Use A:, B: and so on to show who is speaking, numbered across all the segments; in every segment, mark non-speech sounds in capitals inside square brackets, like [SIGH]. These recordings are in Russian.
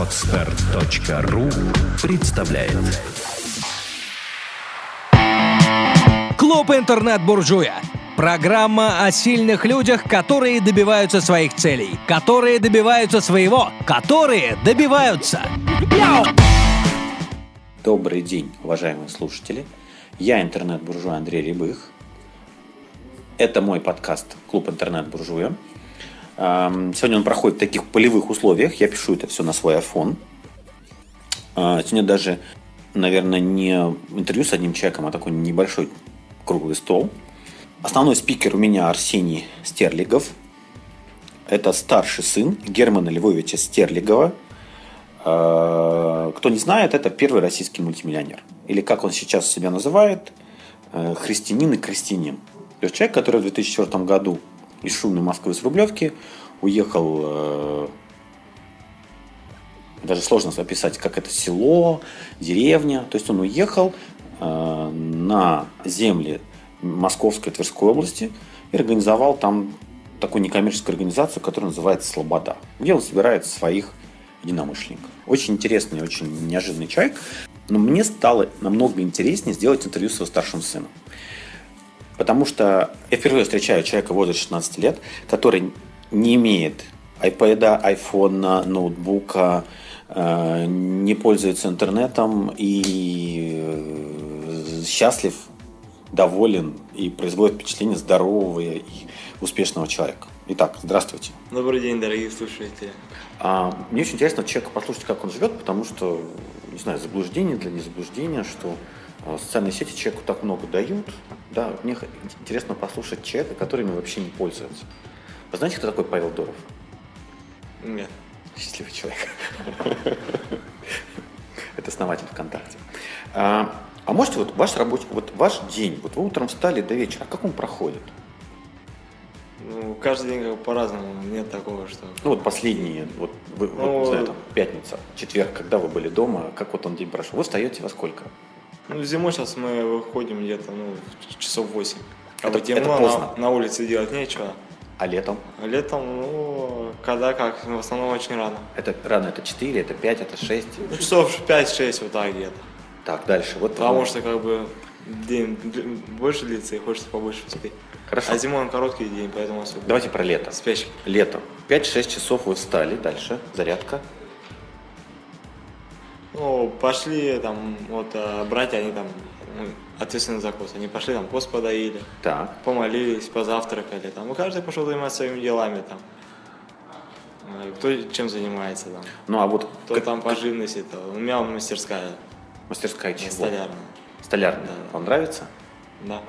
A: Отстар.ру представляет
B: Клуб «Интернет-буржуя». Программа о сильных людях, которые добиваются своих целей, которые добиваются своего, которые добиваются.
C: Добрый день, уважаемые слушатели. Я интернет-буржуй Андрей Рябых. Это мой подкаст «Клуб интернет-буржуя». Сегодня он проходит в таких полевых условиях. Я пишу это все на свой iPhone. Э, Сегодня даже, наверное, не интервью с одним человеком, а такой небольшой круглый стол. Основной спикер у меня Арсений Стерлигов. Это старший сын Германа Львовича Стерлигова. Э, Кто не знает, это первый российский мультимиллионер. Или как он сейчас себя называет, э, христианин и крестьянин. То есть человек, который в 2004 году из шумной Москвы с Рублевки уехал э, даже сложно описать, как это село, деревня. То есть он уехал э, на земли Московской Тверской области и организовал там такую некоммерческую организацию, которая называется «Слобода», где он собирает своих единомышленников. Очень интересный, очень неожиданный человек. Но мне стало намного интереснее сделать интервью с его старшим сыном. Потому что я впервые встречаю человека в возрасте 16 лет, который не имеет iPad, iPhone, ноутбука, э, не пользуется интернетом и э, счастлив, доволен и производит впечатление здорового и успешного человека. Итак, здравствуйте.
D: Добрый день, дорогие слушатели.
C: А, Мне очень интересно человека послушать, как он живет, потому что, не знаю, заблуждение для незаблуждения, что социальные сети человеку так много дают. Да, мне интересно послушать человека, который ими вообще не пользуется. Вы знаете, кто такой Павел Доров?
D: Нет.
C: Счастливый человек. [LAUGHS] Это основатель ВКонтакте. А, а можете вот ваш рабочий, вот ваш день, вот вы утром встали до вечера, как он проходит?
D: Ну, каждый день как по-разному. Нет такого, что...
C: Ну вот последние, вот, вы, вот,
D: Ну,
C: не знаю, там, пятница, четверг, когда вы были дома, как вот он день прошел? Вы встаете во сколько?
D: Ну, зимой сейчас мы выходим где-то, ну, часов 8.
C: Это-
D: бы темно,
C: это поздно.
D: На, на улице делать нечего.
C: А летом?
D: А летом, ну, когда как, в основном очень рано.
C: Это рано, это 4, это 5, это 6.
D: Ну, часов 5-6 вот так где-то.
C: Так, дальше. Вот
D: Потому что как бы день больше длится и хочется побольше успеть.
C: Хорошо.
D: А зимой он короткий день, поэтому особо...
C: Давайте про лето.
D: Спячки.
C: Лето. 5-6 часов вы встали, дальше зарядка.
D: Ну, пошли там, вот а, братья, они там ну, ответственны за кост. Они пошли там пост подоили,
C: Так.
D: помолились, позавтракали. Там, и каждый пошел заниматься своими делами там. А, Кто чем занимается там.
C: Ну а вот
D: Кто
C: как-
D: там по живности, то у меня мастерская
C: мастерская чего?
D: столярная.
C: Столярная.
D: Да.
C: Вам нравится?
D: Да.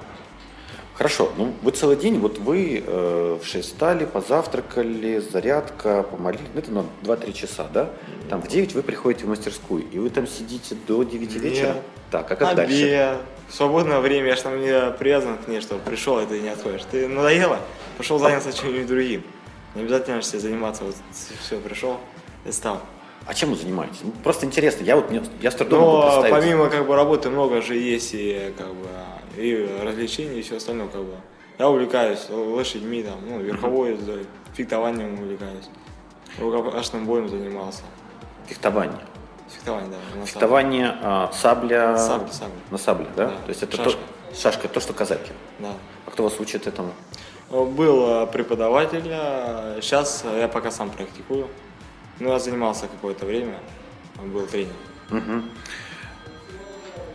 C: Хорошо, ну вы целый день, вот вы э, в 6 встали, позавтракали, зарядка, помолились, ну, это на 2-3 часа, да? Там в 9 вы приходите в мастерскую, и вы там сидите до 9 вечера?
D: Нет.
C: Так, а как дальше?
D: Обед, свободное время, я же там не привязан к ней, что пришел, и ты не отходишь. Ты надоело, пошел заняться чем-нибудь другим. Не обязательно же себе заниматься, вот все, пришел и стал.
C: А чем вы занимаетесь? Ну, просто интересно, я вот я с трудом могу
D: Но
C: представить.
D: помимо как бы работы много же есть и как бы и развлечений и все остальное как бы. Я увлекаюсь лошадьми там, ну верховой ездой, фехтованием увлекаюсь, рукопашным боем занимался.
C: Фехтование.
D: Фехтование, да.
C: Фехтование, а, сабля...
D: Сабля, сабля.
C: На сабле, да?
D: Да.
C: То есть это
D: Шашка.
C: То, шашка, то, что казаки.
D: Да.
C: А кто вас учит этому?
D: Был э, преподаватель, сейчас я пока сам практикую. Ну, я занимался какое-то время, был тренер.
C: Мгм.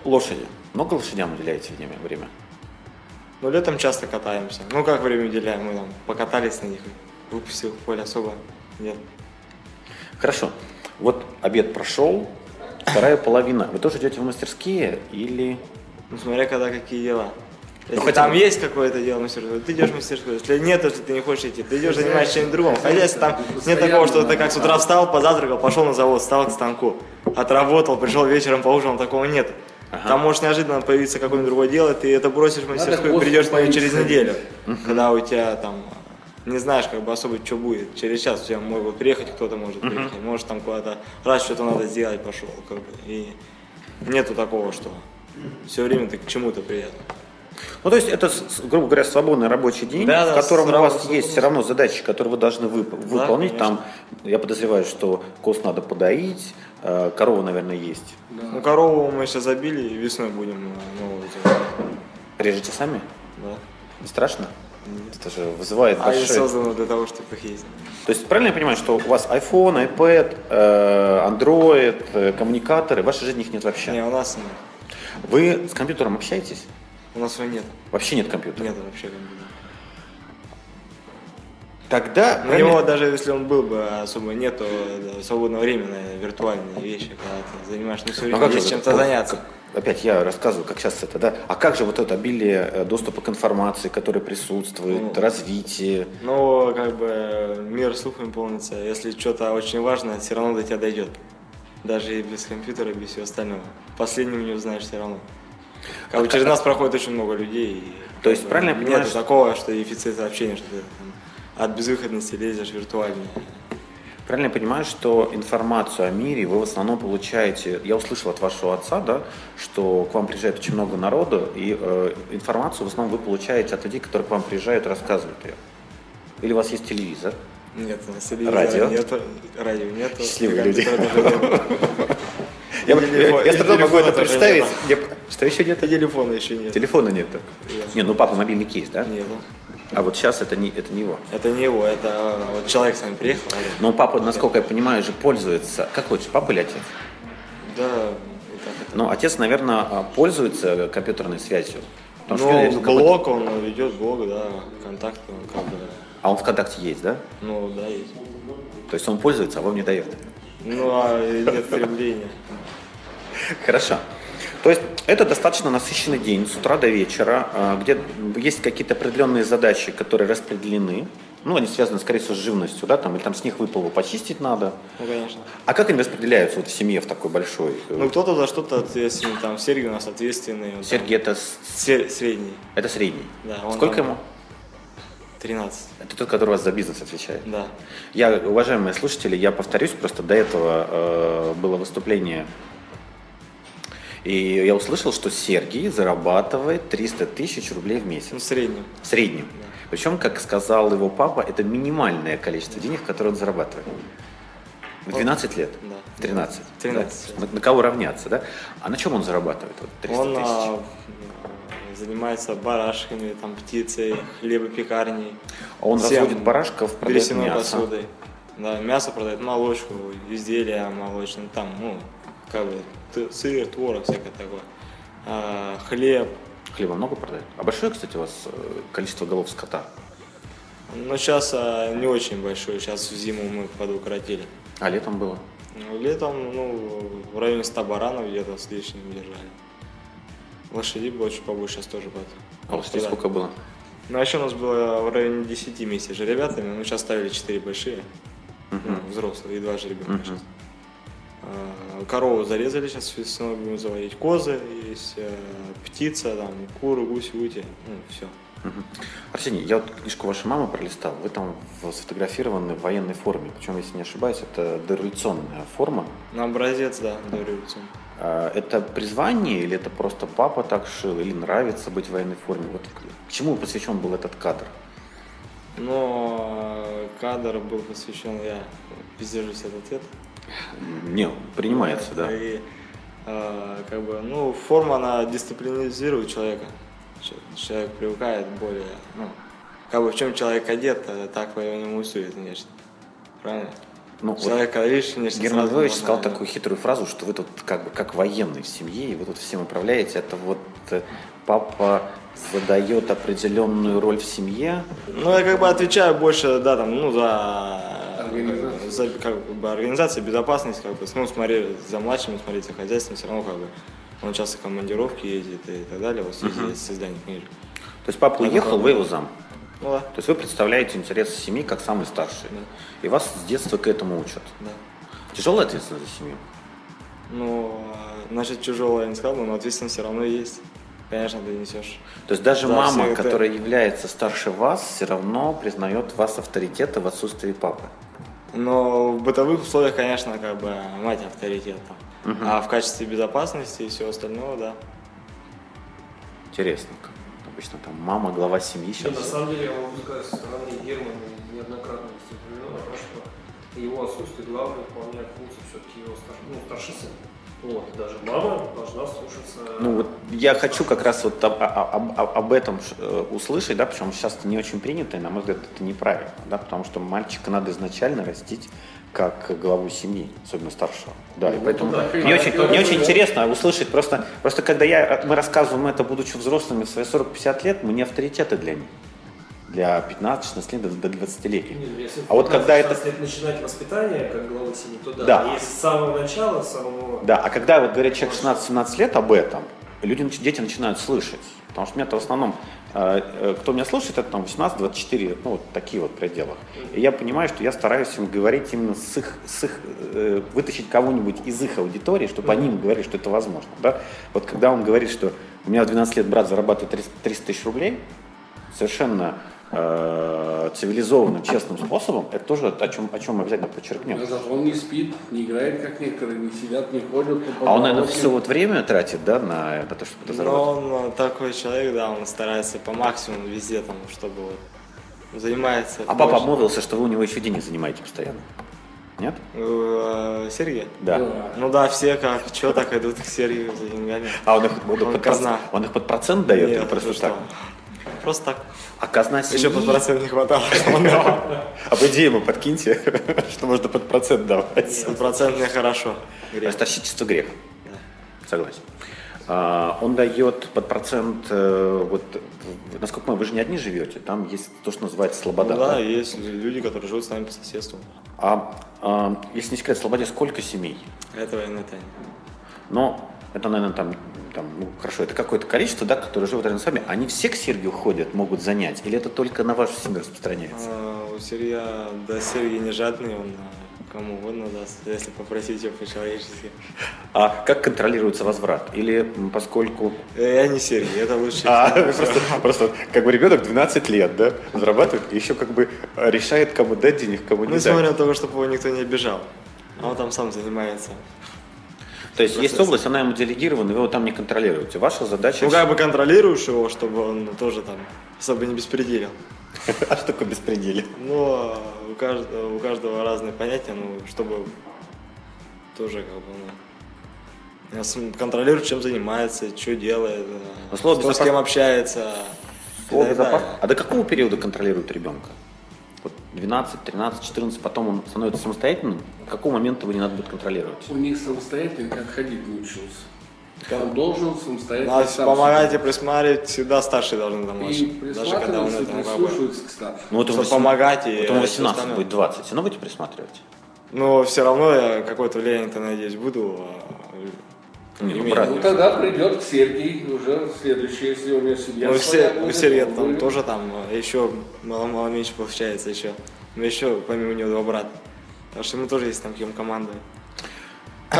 C: Лошади. Много лошадям уделяете время? время?
D: Но летом часто катаемся. Ну, как время уделяем, мы там покатались на них, выпустил в поле особо нет.
C: Хорошо. Вот обед прошел, вторая половина. Вы тоже идете в мастерские или...
D: Ну, смотря когда какие дела. Если
C: хотя
D: там
C: бы-
D: есть какое-то дело в мастерской, ты идешь в мастерскую. Если нет, если ты не хочешь идти, ты идешь занимаешься чем-нибудь другим. Хотя если там нет такого, что ты как с утра встал, позавтракал, пошел на завод, встал к станку, отработал, пришел вечером поужинал, такого нет. Там может неожиданно появиться какое-нибудь другое дело, ты это бросишь в мастерскую и придешь на нее через неделю. Когда у тебя там не знаешь, как бы особо, что будет. Через час у тебя могут приехать, кто-то может приехать. Может там куда-то раз что-то надо сделать, пошел. Как бы. И нету такого, что все время ты к чему-то приятно.
C: Ну, то есть это, грубо говоря, свободный рабочий день,
D: Да,
C: в
D: да,
C: котором у вас
D: свободный.
C: есть все равно задачи, которые вы должны вып- выполнить.
D: конечно.
C: Там Я подозреваю, что коз надо подоить, э, корова, наверное, есть.
D: Ну, корову мы сейчас забили, и весной будем э, новую делать.
C: Режете сами?
D: Да.
C: Не страшно? Это же вызывает
D: Они
C: большой...
D: созданы для того, чтобы их ездить.
C: То есть правильно я понимаю, что у вас iPhone, iPad, э, Android, э, коммуникаторы, в вашей жизни их нет вообще?
D: Не, у нас нет.
C: Вы с компьютером общаетесь?
D: У нас его нет.
C: Вообще нет компьютера?
D: Нет вообще компьютера.
C: Тогда...
D: У него даже если он был бы особо нету да, свободного времени на виртуальные вещи, когда ты занимаешься, ну, все
C: Ну,
D: время
C: как же
D: есть
C: вот-
D: чем-то заняться.
C: как- Опять я рассказываю, как сейчас это, да? А как же вот это обилие э, доступа к информации, которое присутствует,
D: Ну,
C: развитие?
D: Но как бы мир слухами полнится. Если что-то очень важное, все равно до тебя дойдет. Даже и без компьютера, без всего остального. Последним не узнаешь все равно. Как бы через нас проходит очень много людей. и,
C: То есть,
D: бы,
C: правильно я понимаю,
D: Нет
C: что-
D: такого, что дефицит общения, что ты там, от безвыходности лезешь виртуально.
C: Правильно я понимаю, что информацию о мире вы в основном получаете, я услышал от вашего отца, да, что к вам приезжает очень много народу, и э, информацию в основном вы получаете от людей, которые к вам приезжают и рассказывают ее. Или у вас есть телевизор?
D: Нет, у нас телевизора
C: Радио?
D: нету, радио нету.
C: Счастливые люди. Я, я- я
D: и
C: с трудом могу это представить.
D: нету.
C: Что еще нет?
D: И телефона еще нет.
C: Телефона нет.
D: Нет.
C: Не, ну папа мобильник есть, да?
D: Нету.
C: А вот сейчас это не, это не его.
D: Это не его, это э, вот человек с вами приехал. а
C: Но папа, насколько я понимаю, же пользуется. Как лучше, папа или отец?
D: Да, так.
C: Ну, отец, наверное, а, пользуется компьютерной связью. Потому что
D: Ну,
C: это какой-то-
D: блог, он ведет блог, да, контакт, он как бы,
C: А он ВКонтакте есть, да?
D: ну, да, есть.
C: То есть он пользуется, а вам не дает.
D: Ну, а нет стремления.
C: Хорошо. То есть это достаточно насыщенный день с утра до вечера, а, где есть какие-то определенные задачи, которые распределены. Ну, они связаны, скорее всего, с живностью, да, там, или там снег выпал, почистить надо.
D: Ну, конечно.
C: А как они распределяются вот в семье в такой большой? э,
D: Ну, кто-то за что-то ответственный, там, Сергей у нас ответственный. там,
C: Сергей это, с-
D: сер- средний,
C: это средний.
D: Да, он
C: Сколько
D: там-
C: ему?
D: 13,
C: Это тот, который у вас за бизнес отвечает.
D: да.
C: Я, уважаемые слушатели, я повторюсь, просто до этого э, было выступление, и я услышал, что Сергей зарабатывает 300 тысяч рублей в месяц.
D: Ну, в среднем.
C: В среднем. Причем, как сказал его папа, это минимальное количество денег, которое он зарабатывает. В 12 лет?
D: Да.
C: В 13?
D: 13.
C: Да? На, кого равняться, да? А на чем он зарабатывает? Вот 300
D: Он
C: тысяч?
D: а, занимается барашками, там, птицей, хлебопекарней.
C: А он
D: всем
C: разводит барашков, продает мясо.
D: посудой. Да, мясо продает, молочку, изделия молочные, там, ну, как бы, сыр, творог, всякое такое. А, хлеб.
C: Хлеба много продает? А большое, кстати, у вас э, количество голов скота?
D: Но сейчас не очень большой, сейчас в зиму мы под укоротили.
C: А летом было?
D: Ну, Летом, ну, в районе 100 баранов где-то с лишним держали. Было чуть побольше, сейчас тоже под.
C: А лошадей сколько было?
D: Ну, а еще у нас было в районе 10 вместе с жеребятами, мы сейчас ставили 4 большие, ну, взрослые, и 2 жеребенка
C: Мгм.
D: сейчас. А, Корову зарезали, сейчас весной будем заводить. Козы есть, э, птица, там, куры, гуси, ути, ну, все.
C: Мгм. Арсений, я вот книжку вашей мамы пролистал. Вы там сфотографированы в военной форме. Причем, если не ошибаюсь, это дореволюционная форма.
D: На образец, да, до революции.
C: А Это призвание или это просто папа так шил, или нравится быть в военной форме? Вот к чему посвящен был этот кадр?
D: Но э, кадр был посвящен, я пиздежусь этот ответ.
C: Не, принимается, да.
D: И, э, как бы, ну, форма, она дисциплинизирует человека. Человек привыкает более, ну, как бы в чем человек одет, э, так по нему судят внешне. Правильно?
C: Ну, вот
D: человек, когда видишь, внешне
C: Герман Львович сказал
D: да.
C: такую хитрую фразу, что вы тут как бы как военный в семье, и вы тут всем управляете. Это вот э, папа задает определенную роль в семье,
D: Ну, я как бы отвечаю больше, да, там, ну, за, за как бы, организацию, безопасность, как бы, ну, смотреть за младшими, смотреть за хозяйством, все равно, как бы, он часто в командировки ездит и так далее, вот в связи с созданием книжек.
C: То есть папа уехал, вы его зам.
D: Ну, да,
C: То есть вы представляете интересы семьи как самый старший.
D: Да.
C: И вас с детства к этому учат.
D: да.
C: Тяжелая ответственность за семью.
D: Ну, а, значит, тяжелое я не сказал, но ответственность все равно есть. Конечно, ты несешь.
C: То есть даже
D: Да,
C: мама,
D: это-
C: которая является старше вас, все равно признает вас авторитетом в отсутствии папы.
D: Но в бытовых условиях, конечно, как бы мать авторитет там. А в качестве безопасности и всего остального, да.
C: Интересно. как Обычно там мама, глава семьи
E: Нет,
C: сейчас.
E: на самом деле, я могу сказать, со стороны Германа неоднократно упоминал, что его отсутствие главное выполняет функцию все-таки его стар, ну, старший сын. Вот, даже мама должна слушаться.
C: Ну вот я хочу как раз вот об, об- об- об этом э, услышать, да, причем сейчас это не очень принято, и, на мой взгляд, это неправильно, да, потому что мальчика надо изначально растить как главу семьи, особенно старшего. Да, и поэтому
E: да,
C: мне очень,
E: конечно,
C: мне очень
E: да.
C: интересно услышать, просто, просто когда я, мы рассказываем это, будучи взрослыми в свои 40-50 лет, мы не авторитеты для них, для 15-16 лет, до, до 20-летних.
E: Не, ну,
C: А вот когда это-
E: 15 лет начинать воспитание, как главы семьи, то да.
C: Да.
E: А Если с самого начала, с самого...
C: Да, а когда вот говорят человек 16-17 лет об этом, люди, дети начинают слышать. Потому что меня-то в основном, э, э, кто меня слушает, это там 18-24, ну вот такие вот пределах. И я понимаю, что я стараюсь им говорить именно с их, с их э, вытащить кого-нибудь из их аудитории, чтобы они им говорили, что это возможно. Да? Вот когда он говорит, что у меня в 12 лет брат зарабатывает 300 300 тысяч рублей, совершенно э, цивилизованным, честным способом, это тоже о чем, о чем мы обязательно подчеркнем.
F: Зато он не спит, не играет, как некоторые, не сидят, не ходят.
C: А он, наверное, все вот время тратит, да, на, на то, чтобы это заработать?
D: Но он э, такой человек, да, он старается по максимуму везде, там, чтобы вот занимается.
C: А папа обмолвился, что вы у него еще денег занимаете постоянно. Нет?
D: Э, Сергей?
C: Да.
F: Да.
D: Ну да, все как, что так идут к Сергею за деньгами.
C: А он их, он их
D: Он
C: под, он их под процент дает или
D: Нет,
C: просто
D: ну
C: так?
D: что? Просто так.
C: А казна
D: Еще
C: семьи...
D: под процент не хватало, [LAUGHS] чтобы он давал.
C: А по идее ему подкиньте, [LAUGHS] что можно под процент давать.
D: Под процент мне хорошо.
C: Ростовщичество грех. Согласен. А, он дает под процент, э, вот, насколько я понимаю, вы же не одни живете, там есть то, что называется слобода.
D: Ну да,
C: да?
D: есть люди, которые живут с нами по соседству.
C: А, а, если не секрет, в слободе сколько семей?
D: Это военная тайна.
C: Но это, наверное, там, там ну, хорошо, это какое-то количество, да, которые живут рядом с вами. Они все к Сергию ходят, могут занять? Или это только на вашу семью распространяется?
D: А, У Сергея, да, Сергей не жадный, он а, кому угодно даст, если попросить его по-человечески.
C: А как контролируется возврат? Или поскольку...
D: Э, Я не Сергей, это лучше.
C: А, [LAUGHS] просто, просто как бы ребенок 12 лет, да, зарабатывает, и еще как бы решает, кому дать денег, кому не
D: Ну,
C: дать.
D: смотря на то, чтобы его никто не обижал. А он там сам занимается.
C: То есть есть область, она ему делегирована, вы его там не контролируете. Ваша задача...
D: Ну, как бы контролируешь его, чтобы он тоже там особо не беспределил. [LAUGHS]
C: А что такое беспределие?
D: Но у каждого, у каждого разные понятия, ну, чтобы тоже как бы, ну, контролирую, чем занимается, что делает, э,
C: Ну, слово
D: кто с
C: безопас-
D: кем общается.
C: Слово безопас- А до какого периода контролирует ребенка? Вот 12, 13, 14, потом он становится самостоятельным? К какому моменту его не надо будет контролировать?
F: У них самостоятельно, как ходить научился. Он должен самостоятельно
D: Надо
F: сам
D: помогать и
F: себе.
D: присматривать, всегда старший должен
F: И
D: помочь. Даже когда он
F: и
D: это
F: прислушиваться к.
C: Ну, вот ему
D: Чтобы
C: 18
D: помогать и
C: Вот
D: всё
C: 18
D: остальное.
C: будет 20. Все равно будете присматривать?
D: Но все равно я какое-то влияние-то, надеюсь, буду.
C: Не, ну, брат,
F: Ну тогда придет к Сергей уже следующий, если у него семья.
D: Ну, все, у Сергея там
F: будет.
D: тоже там а, еще мало-мало меньше получается еще. Но еще помимо него два брата. Потому что ему тоже есть там кем командовать. [COUGHS]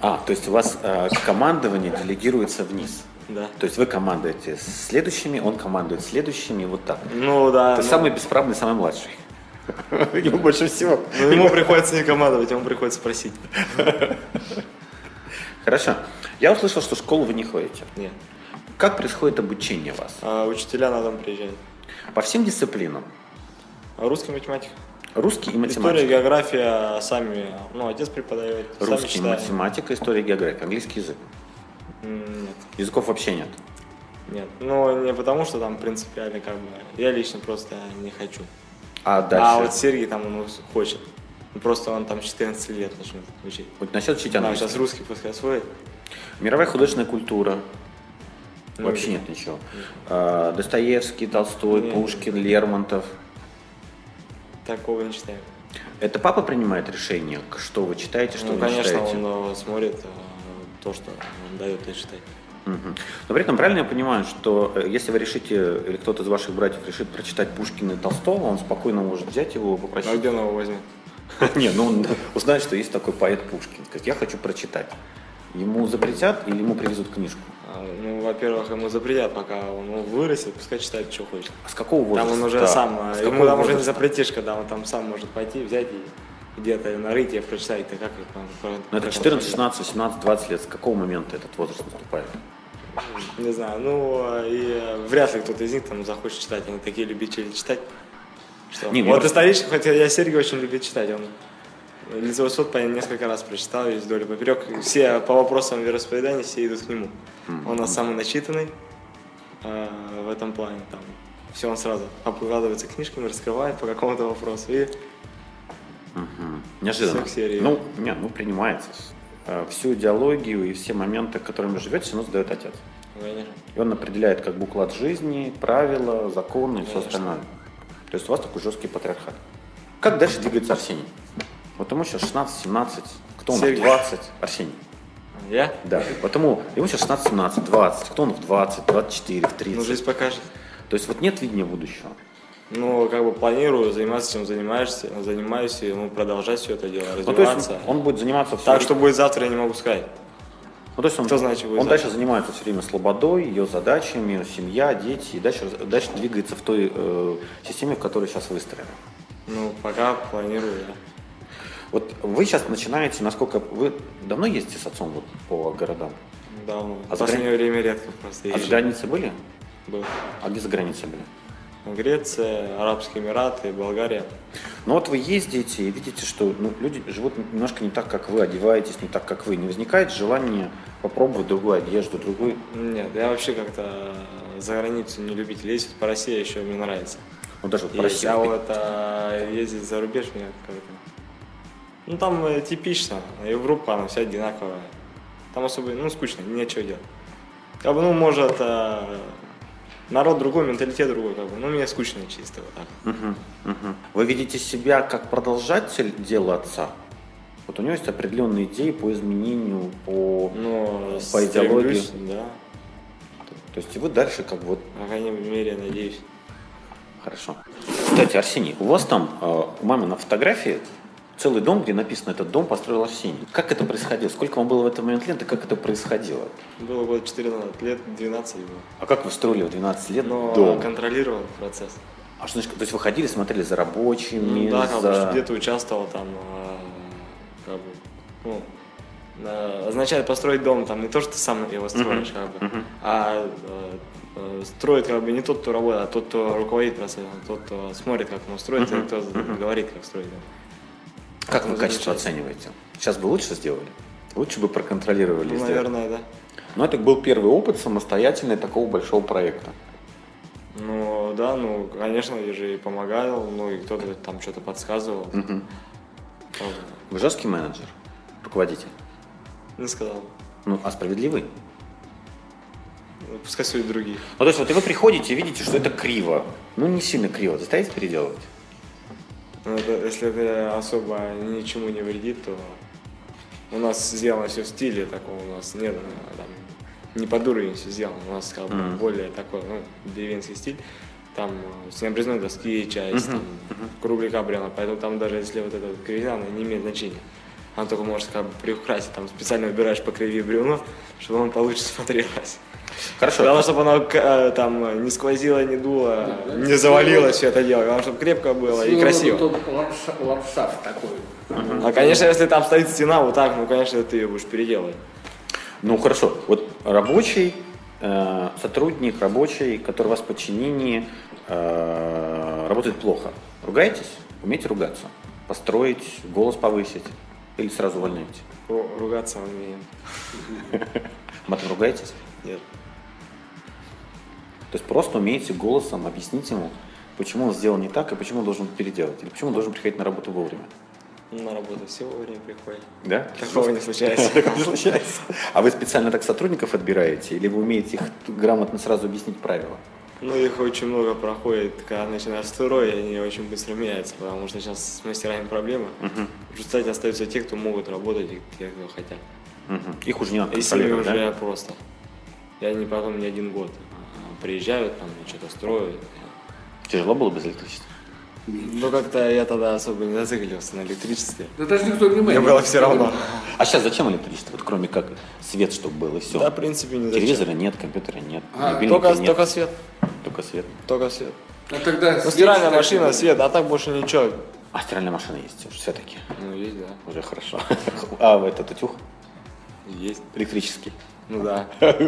C: А, то есть у вас э, командование делегируется вниз.
D: Да.
C: То есть вы командуете с следующими, он командует следующими, вот так.
D: Ну да.
C: Ты
D: ну,
C: самый бесправный, самый младший. [LAUGHS] Ему больше всего.
D: ну, ему приходится не командовать, ему приходится просить. [LAUGHS]
C: Хорошо. Я услышал, что в школу вы не ходите.
D: Нет.
C: Как происходит обучение вас?
D: А учителя на дом приезжают.
C: По всем дисциплинам.
D: А русский математика.
C: Русский и
D: История,
C: математика.
D: география сами, ну, отец преподает,
C: Русский, математика, история, география, английский язык.
D: Нет,
C: Языков вообще нет.
D: нет. Ну, не потому, что там принципиально как бы, я лично просто не хочу.
C: А дальше?
D: А вот Сергей там он хочет. Ну, Просто он там 14 лет начнет учить.
C: Вот насчет
D: Там
C: английский.
D: сейчас русский пускай освоит.
C: Мировая художественная культура.
D: Ну,
C: Вообще нет ничего. А, Достоевский, Толстой,
D: Нет.
C: Пушкин, Лермонтов.
D: Такого не читаем.
C: Это папа принимает решение, что вы читаете, что
D: ну,
C: вы не
D: конечно,
C: читаете?
D: он э, смотрит э, то, что он дает и читать.
C: Мгм. Но при этом правильно я понимаю, что э, если вы решите, или кто-то из ваших братьев решит прочитать Пушкина и Толстого, он спокойно может взять его и
D: А
C: попросить.
D: где он его возьмет? [LAUGHS]
C: Не, ну он узнает, что есть такой поэт Пушкин. Сказать, я хочу прочитать. Ему запретят или ему привезут книжку?
D: А, Ну, во-первых, ему запретят, пока он вырастет, пускай читает, что хочет.
C: А с какого возраста?
D: Там он уже сам,
C: С
D: а, ему там уже не запретишь, когда он там сам может пойти, взять и где-то нарыть и прочитать, ты как там, про-
C: Ну, это
D: про-
C: 14, 16, 17, 20 лет. С какого момента этот возраст наступает?
D: Не знаю, ну и э, вряд ли кто-то из них там захочет читать, они такие любители читать. Что?
C: Не,
D: вот исторически, хотя я Сергей очень любит читать, он Лицевой суд по несколько раз прочитал весь вдоль и поперек. Все по вопросам вероисповедания все идут к нему. Он у нас самый начитанный э, в этом плане. Там все он сразу обкладывается книжками, раскрывает по какому-то вопросу. И
C: Неожиданно.
D: Всех серий.
C: Ну, не, ну, принимается. Э, Всю идеологию и все моменты, которыми вы живете, все равно задает отец.
D: конечно,
C: И он определяет как бы уклад жизни, правила, законы и все остальное. То есть у вас такой жесткий патриархат. Как дальше двигается Арсений? Вот ему сейчас 16, 17, кто он в
D: Сергей.
C: 20? Арсений.
D: я?
C: Да. Потому ему сейчас 16, 17, 20, кто он в 20, 24, в 30.
D: Ну, жизнь покажет.
C: То есть вот нет видения будущего.
D: Ну, как бы планирую заниматься, чем занимаешься, занимаюсь, и ну, продолжать все это дело,
C: Ну, то есть
D: развиваться.
C: он будет заниматься все
D: Так, что будет завтра, я не могу сказать.
C: Ну, то есть он,
D: что будет
C: он дальше занимается все время слободой, ее задачами, ее семья, дети, и дальше, дальше двигается в той э, системе, в которой сейчас выстроена.
D: Ну, пока планирую, да.
C: Вот вы сейчас начинаете, насколько вы давно ездите с отцом вот по городам?
D: Давно.
C: А
D: в последнее время редко просто
C: А за
D: езжу.
C: границей были?
D: Был.
C: А где за границей были?
D: Греция, Арабские Эмираты, Болгария.
C: Ну вот вы ездите и видите, что ну, люди живут немножко не так, как вы, одеваетесь не так, как вы. Не возникает желания попробовать другую одежду, другую...
D: Нет, я вообще как-то за границу не любитель. Ездить по России еще мне нравится.
C: Ну даже вот по России.
D: а вот а, ездить за рубеж мне как-то... Ну там э, типично, Европа, она вся одинаковая. Там особо, ну, скучно, нечего делать. Как бы, ну, может, а, народ другой, менталитет другой, как бы. Ну, мне скучно чисто вот так.
C: Мгм, мгм. Вы видите себя как продолжатель дела отца? Вот у него есть определенные идеи по изменению, по...
D: Но
C: По идеологии.
D: Да,
C: То есть и вы дальше как бы вот
D: по крайней мере, надеюсь.
C: Хорошо. Кстати, Арсений, у вас там, э, у мамы на фотографии целый дом, где написано «Этот дом построил Арсений». Как это происходило? Сколько вам было в этот момент лет и как это происходило?
D: Было год 14 лет, 12 было.
C: А как вы строили в 12 лет
D: Но
C: дом?
D: контролировал процесс.
C: А что значит, то есть вы ходили, смотрели за рабочими,
D: Ну, да,
C: за...
D: где-то участвовал там, а, как бы, ну, а, означает построить дом, там не то, что ты сам его строишь, как бы, а э, э, строит как бы не тот, кто работает, а тот, кто руководит процессом, тот, кто смотрит, как ему строить, и кто говорит, как строить.
C: Как вы
D: Ну,
C: качество оцениваете? Сейчас бы лучше сделали? Лучше бы проконтролировали.
D: Ну, наверное, да.
C: Но это был первый опыт самостоятельный такого большого проекта.
D: Ну, да, ну, конечно, я же и помогал, ну, и кто-то там что-то подсказывал. Правда.
C: Вы жесткий менеджер, руководитель.
D: Не сказал.
C: Ну, а справедливый?
D: Ну, Пускай судят другие.
C: Ну, то есть вот и вы приходите и видите, что это криво. Ну, не сильно криво. Заставите переделывать?
D: Ну, это, если это особо ничему не вредит, то у нас сделано все в стиле такого, у нас нет э, там, не под уровень все сделано, у нас как бы
C: Мгм.
D: более такой, ну, деревенский стиль. Там э, с необрезной доски часть, там, кругляка бревна, поэтому там даже если вот эта вот кривизна, она не имеет значения. Она только может как бы приукрасить, там специально выбираешь по криви бревно, чтобы оно получше смотрелось.
C: Хорошо.
D: Главное, чтобы оно э, там не сквозило, не дуло, не завалилось все это дело. Главное, чтобы крепко было и
F: Ну,
D: красиво.
F: ландшафт такой.
D: А, конечно, если там стоит стена вот так, ну, конечно, ты ее будешь переделывать.
C: Ну, хорошо. Вот рабочий, э, сотрудник рабочий, который у вас в подчинении, э, работает плохо. Ругаетесь? Умеете ругаться? Построить, голос повысить? Или сразу увольняете?
D: Ру- Ругаться умеем. [LAUGHS]
C: Матом ругаетесь?
D: Нет.
C: То есть просто умеете голосом объяснить ему, почему он сделал не так и почему он должен переделать, или почему он должен приходить на работу вовремя.
D: На работу все вовремя приходит.
C: Да?
D: Такого не случается.
C: Такого не случается. А вы специально так сотрудников отбираете, или вы умеете их грамотно сразу объяснить правила?
D: Ну, их очень много проходит, когда начинаешь строй, они очень быстро меняются, потому что сейчас с мастерами проблема. В результате остаются те, кто могут работать, и те, кто хотят.
C: Их уже не надо
D: И с ними уже просто. И они потом не один год приезжают, там что-то строят.
C: Тяжело было без электричества?
D: Ну, как-то я тогда особо не зацикливался на электричестве.
F: Да даже никто не
D: Мне было все равно.
C: А сейчас зачем электричество? Вот кроме как свет, чтобы был, и все.
D: Да, в принципе, не зачем.
C: Телевизора нет, компьютера нет,
F: А,
C: мобильника
D: Только,
C: нет.
D: только свет.
C: Только свет.
D: Только свет.
F: А тогда
D: Ну, стиральная машина, свет, а так больше ничего.
C: А стиральная машина есть уже все-таки.
D: Ну, есть, да.
C: Уже хорошо. [LAUGHS] А этот утюг
D: Есть.
C: электрический.
D: Ну да. [LAUGHS]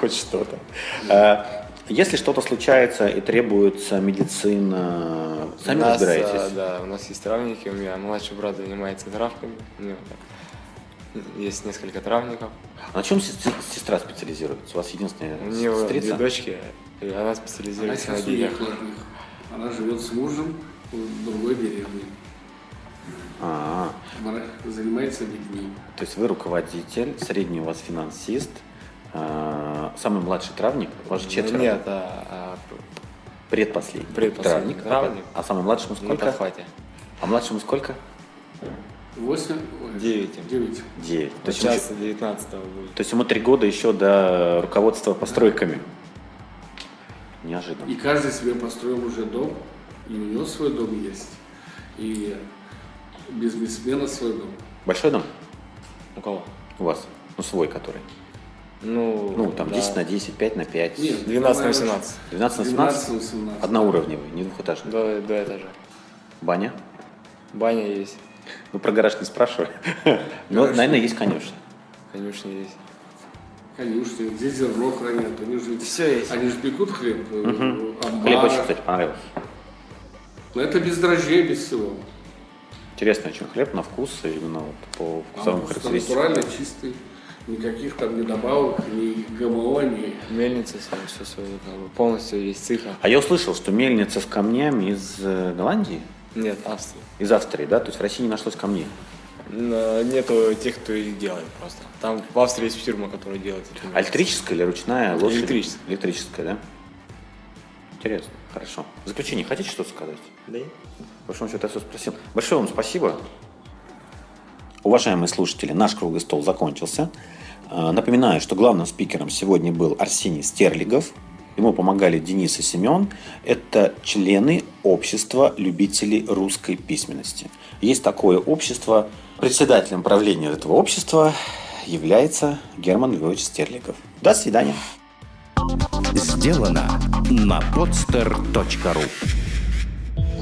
C: Хоть что-то. А, Если что-то случается и требуется медицина, сами
D: у нас,
C: разбираетесь?
D: а, да, у нас есть травники, у меня младший брат занимается травками, у него есть несколько травников.
C: А на чем сес- сестра специализируется? У вас единственная
D: У нее две
C: сестрица?
D: дочки, и она
F: Она
D: специализируется на
F: уехала от них. Она живет с мужем в другой деревне.
C: А,
F: Она занимается детьми.
C: то есть вы руководитель, средний у вас финансист, а, самый младший травник, у вас же четверо.
D: Нет, а, а,
C: Предпоследний.
D: Предпоследний
C: травник.
D: травник.
C: А самому младшему
D: на
C: сколько?
D: подхвате.
C: А младшему сколько?
F: Восемь? ой,
D: Девять.
F: Девять.
C: Девять. То
D: То
C: есть, ему,
D: сейчас 19 будет.
C: то есть ему три года еще до руководства постройками. Неожиданно.
F: И каждый себе построил уже дом, и у него свой дом есть, и бизнесмена свой дом.
C: Большой дом
D: У кого?
C: у вас? Ну, свой который.
D: Ну,
C: Ну, там
D: да.
C: 10 на 10, 5 на 5.
F: Нет,
D: 12 на
F: наверное,
D: 18.
C: 12 на
F: 12
C: 17?
F: на 18.
C: Одноуровневый, не двухэтажный.
D: До, до этажа.
C: Баня?
D: Баня есть,
C: Ну, про гараж не спрашиваю. [LAUGHS] Но, наверное, есть конюшня.
D: конюшня есть.
F: Конюшни, где зерно хранят, они же,
D: Всё есть.
F: они же пекут хлеб, э, амбар.
C: Хлеб очень, кстати, понравился.
F: Но это без дрожжей, без всего.
C: Интересный очень хлеб на вкус, именно вот по
F: А
C: вкусовым
F: просто
C: характеристикам.
F: натурально чистый, никаких там ни добавок, ни ГМО, ни...
D: Мельница все свое, как бы, полностью есть цифра.
C: А я услышал, что мельница с камнями из э, Голландии,
D: Нет, Австрии.
C: из Австрии, да? То есть в России не нашлось камней.
D: Но нету тех, кто их делает просто. Там в Австрии есть фирма, которая делает эти мельницы.
C: электрическая или ручная лошадь?
D: Электрическая.
C: Электрическая, да? Интересно, хорошо. В заключение хотите что-то сказать?
D: Да?
C: По большому счету я все спросил. Большое вам спасибо. Уважаемые слушатели, наш круглый стол закончился. Э, Напоминаю, что главным спикером сегодня был Арсений Стерлигов. Ему помогали Денис и Семен. Это члены общества любителей русской письменности. Есть такое общество. Председателем правления этого общества является Герман Львович Стерлигов. До свидания.
A: Сделано на podster.ru